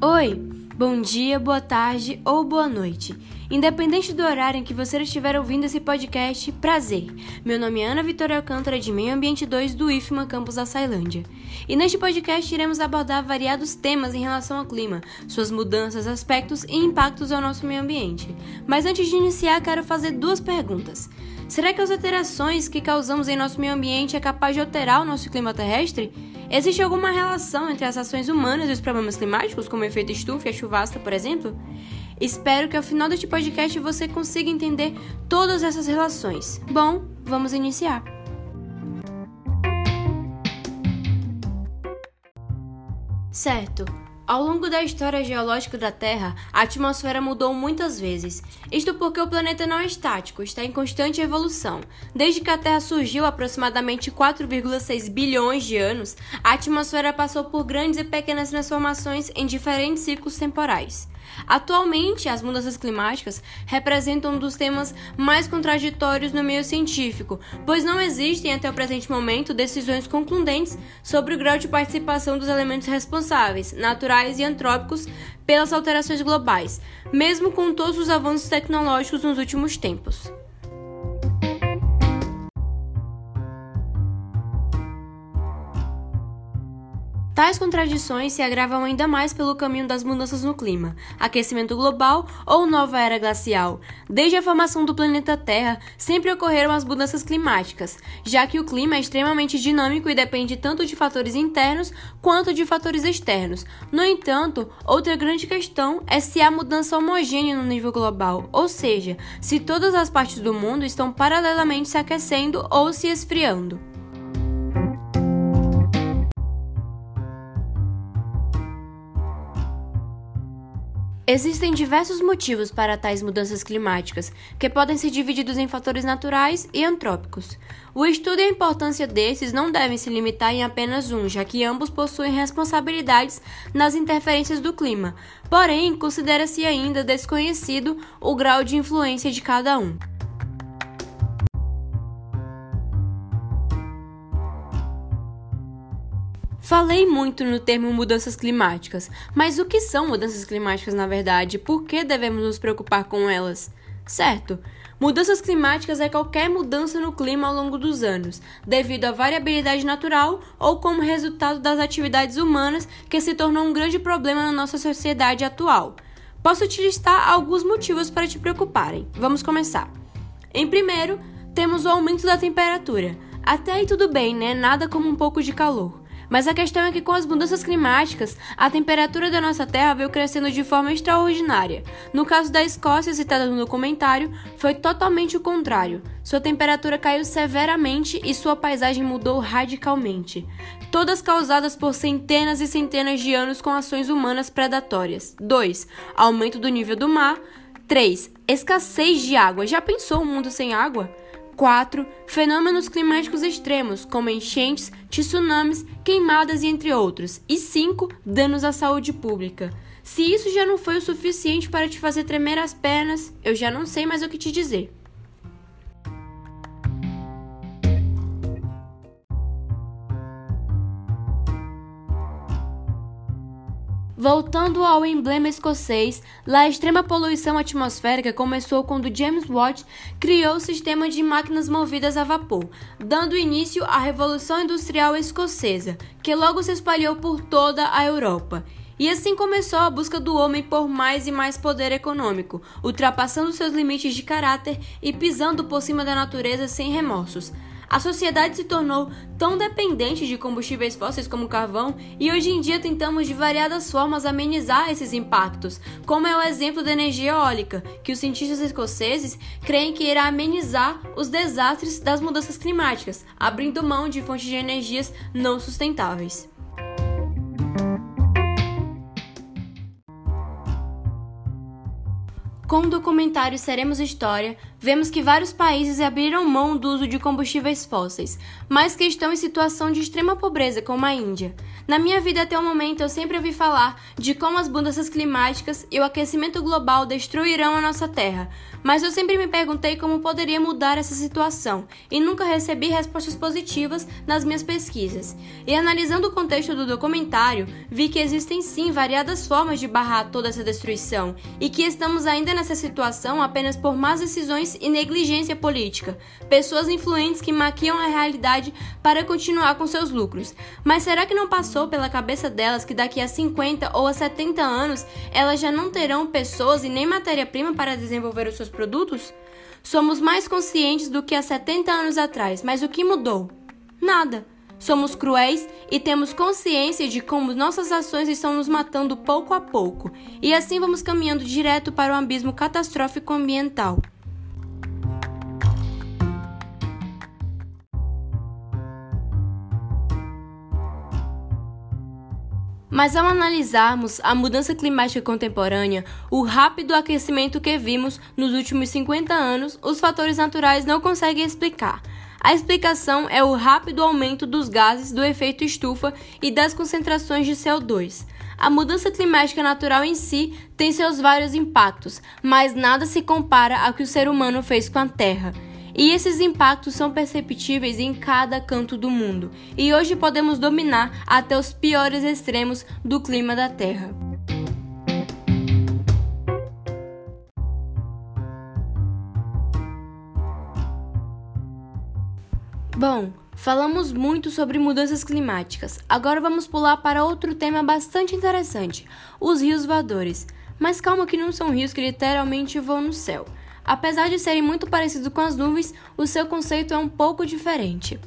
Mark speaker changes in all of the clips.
Speaker 1: Oi, bom dia, boa tarde ou boa noite. Independente do horário em que você estiver ouvindo esse podcast, prazer. Meu nome é Ana Vitória Alcântara, de Meio Ambiente 2 do IFMA Campus da Sailândia. E neste podcast iremos abordar variados temas em relação ao clima, suas mudanças, aspectos e impactos ao nosso meio ambiente. Mas antes de iniciar, quero fazer duas perguntas. Será que as alterações que causamos em nosso meio ambiente é capaz de alterar o nosso clima terrestre? Existe alguma relação entre as ações humanas e os problemas climáticos, como o efeito estufa e a chuvasca, por exemplo? Espero que ao final deste podcast você consiga entender todas essas relações. Bom, vamos iniciar. Certo. Ao longo da história geológica da Terra, a atmosfera mudou muitas vezes. Isto porque o planeta não é estático, está em constante evolução. Desde que a Terra surgiu aproximadamente 4,6 bilhões de anos, a atmosfera passou por grandes e pequenas transformações em diferentes ciclos temporais. Atualmente, as mudanças climáticas representam um dos temas mais contraditórios no meio científico, pois não existem até o presente momento decisões concludentes sobre o grau de participação dos elementos responsáveis, naturais e antrópicos, pelas alterações globais, mesmo com todos os avanços tecnológicos nos últimos tempos. Tais contradições se agravam ainda mais pelo caminho das mudanças no clima, aquecimento global ou nova era glacial. Desde a formação do planeta Terra, sempre ocorreram as mudanças climáticas, já que o clima é extremamente dinâmico e depende tanto de fatores internos quanto de fatores externos. No entanto, outra grande questão é se há mudança homogênea no nível global, ou seja, se todas as partes do mundo estão paralelamente se aquecendo ou se esfriando. Existem diversos motivos para tais mudanças climáticas, que podem ser divididos em fatores naturais e antrópicos. O estudo e a importância desses não devem se limitar em apenas um, já que ambos possuem responsabilidades nas interferências do clima. Porém, considera-se ainda desconhecido o grau de influência de cada um. Falei muito no termo mudanças climáticas, mas o que são mudanças climáticas na verdade? Por que devemos nos preocupar com elas? Certo, mudanças climáticas é qualquer mudança no clima ao longo dos anos, devido à variabilidade natural ou como resultado das atividades humanas que se tornou um grande problema na nossa sociedade atual. Posso te listar alguns motivos para te preocuparem. Vamos começar. Em primeiro, temos o aumento da temperatura. Até aí tudo bem, né? Nada como um pouco de calor. Mas a questão é que com as mudanças climáticas, a temperatura da nossa Terra veio crescendo de forma extraordinária. No caso da Escócia, citada no documentário, foi totalmente o contrário. Sua temperatura caiu severamente e sua paisagem mudou radicalmente. Todas causadas por centenas e centenas de anos com ações humanas predatórias. 2. Aumento do nível do mar. 3. Escassez de água. Já pensou um mundo sem água? 4. Fenômenos climáticos extremos, como enchentes, tsunamis, queimadas e entre outros. E 5. Danos à saúde pública. Se isso já não foi o suficiente para te fazer tremer as pernas, eu já não sei mais o que te dizer. Voltando ao emblema escocês, lá a extrema poluição atmosférica começou quando James Watt criou o sistema de máquinas movidas a vapor, dando início à Revolução Industrial Escocesa, que logo se espalhou por toda a Europa. E assim começou a busca do homem por mais e mais poder econômico, ultrapassando seus limites de caráter e pisando por cima da natureza sem remorsos. A sociedade se tornou tão dependente de combustíveis fósseis como carvão e hoje em dia tentamos de variadas formas amenizar esses impactos, como é o exemplo da energia eólica, que os cientistas escoceses creem que irá amenizar os desastres das mudanças climáticas, abrindo mão de fontes de energias não sustentáveis. Com o documentário Seremos História, vemos que vários países abriram mão do uso de combustíveis fósseis, mas que estão em situação de extrema pobreza, como a Índia. Na minha vida até o momento, eu sempre ouvi falar de como as mudanças climáticas e o aquecimento global destruirão a nossa Terra, mas eu sempre me perguntei como poderia mudar essa situação e nunca recebi respostas positivas nas minhas pesquisas. E analisando o contexto do documentário, vi que existem sim variadas formas de barrar toda essa destruição e que estamos ainda nessa situação apenas por más decisões e negligência política, pessoas influentes que maquiam a realidade para continuar com seus lucros. Mas será que não passou pela cabeça delas que daqui a 50 ou a 70 anos elas já não terão pessoas e nem matéria-prima para desenvolver os seus produtos? Somos mais conscientes do que há 70 anos atrás, mas o que mudou? Nada. Somos cruéis e temos consciência de como nossas ações estão nos matando pouco a pouco, e assim vamos caminhando direto para o abismo catastrófico ambiental. Mas ao analisarmos a mudança climática contemporânea, o rápido aquecimento que vimos nos últimos 50 anos, os fatores naturais não conseguem explicar. A explicação é o rápido aumento dos gases do efeito estufa e das concentrações de CO2. A mudança climática natural em si tem seus vários impactos, mas nada se compara ao que o ser humano fez com a Terra. E esses impactos são perceptíveis em cada canto do mundo, e hoje podemos dominar até os piores extremos do clima da Terra. Bom, falamos muito sobre mudanças climáticas. Agora vamos pular para outro tema bastante interessante: os rios voadores. Mas calma que não são rios que literalmente voam no céu. Apesar de serem muito parecidos com as nuvens, o seu conceito é um pouco diferente.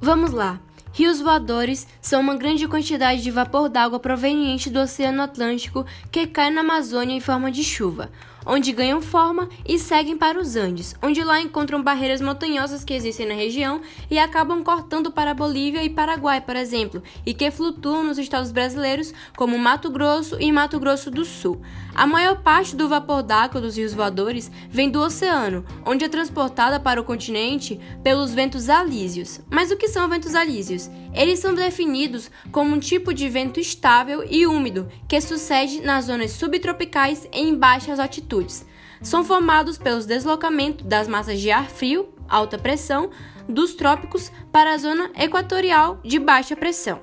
Speaker 1: Vamos lá. Rios voadores são uma grande quantidade de vapor d'água proveniente do Oceano Atlântico que cai na Amazônia em forma de chuva onde ganham forma e seguem para os Andes, onde lá encontram barreiras montanhosas que existem na região e acabam cortando para Bolívia e Paraguai, por exemplo, e que flutuam nos estados brasileiros como Mato Grosso e Mato Grosso do Sul. A maior parte do vapor d'água dos rios voadores vem do oceano, onde é transportada para o continente pelos ventos alísios. Mas o que são ventos alísios? Eles são definidos como um tipo de vento estável e úmido que sucede nas zonas subtropicais em baixas altitudes. São formados pelos deslocamentos das massas de ar frio, alta pressão, dos trópicos para a zona equatorial de baixa pressão.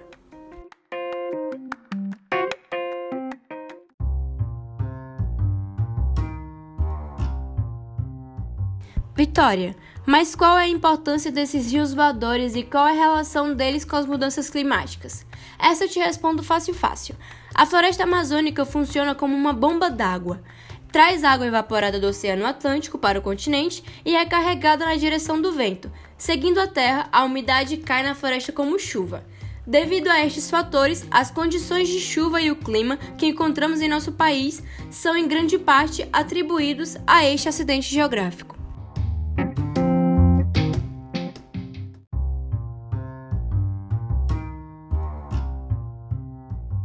Speaker 1: Vitória, mas qual é a importância desses rios voadores e qual é a relação deles com as mudanças climáticas? Essa eu te respondo fácil fácil. A floresta amazônica funciona como uma bomba d'água. Traz água evaporada do Oceano Atlântico para o continente e é carregada na direção do vento. Seguindo a terra, a umidade cai na floresta como chuva. Devido a estes fatores, as condições de chuva e o clima que encontramos em nosso país são em grande parte atribuídos a este acidente geográfico.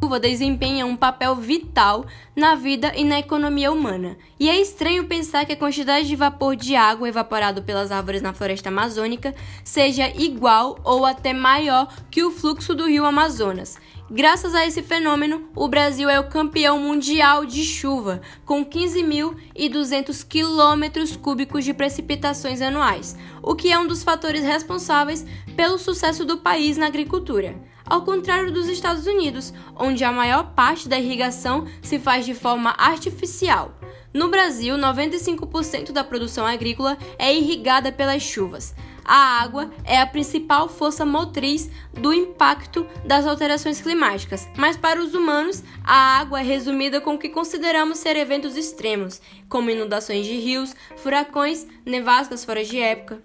Speaker 1: Chuva desempenha um papel vital na vida e na economia humana. E é estranho pensar que a quantidade de vapor de água evaporado pelas árvores na floresta amazônica seja igual ou até maior que o fluxo do rio Amazonas. Graças a esse fenômeno, o Brasil é o campeão mundial de chuva, com 15.200 quilômetros cúbicos de precipitações anuais, o que é um dos fatores responsáveis pelo sucesso do país na agricultura ao contrário dos Estados Unidos, onde a maior parte da irrigação se faz de forma artificial. No Brasil, 95% da produção agrícola é irrigada pelas chuvas. A água é a principal força motriz do impacto das alterações climáticas, mas para os humanos, a água é resumida com o que consideramos ser eventos extremos, como inundações de rios, furacões, nevascas fora de época.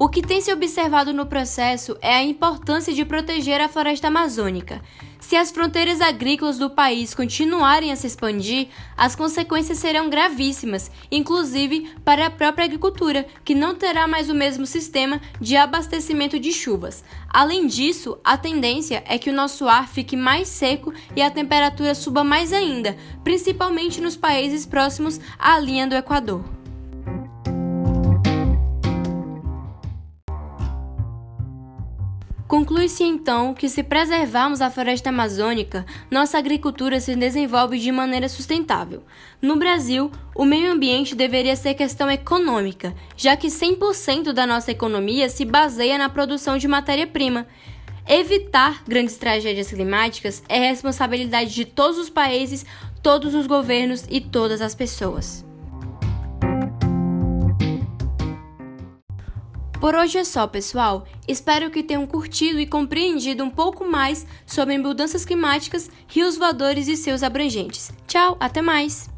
Speaker 1: O que tem se observado no processo é a importância de proteger a floresta amazônica. Se as fronteiras agrícolas do país continuarem a se expandir, as consequências serão gravíssimas, inclusive para a própria agricultura, que não terá mais o mesmo sistema de abastecimento de chuvas. Além disso, a tendência é que o nosso ar fique mais seco e a temperatura suba mais ainda, principalmente nos países próximos à linha do Equador. Conclui-se então que, se preservarmos a floresta amazônica, nossa agricultura se desenvolve de maneira sustentável. No Brasil, o meio ambiente deveria ser questão econômica, já que 100% da nossa economia se baseia na produção de matéria-prima. Evitar grandes tragédias climáticas é responsabilidade de todos os países, todos os governos e todas as pessoas. Por hoje é só, pessoal. Espero que tenham curtido e compreendido um pouco mais sobre mudanças climáticas, rios voadores e seus abrangentes. Tchau, até mais!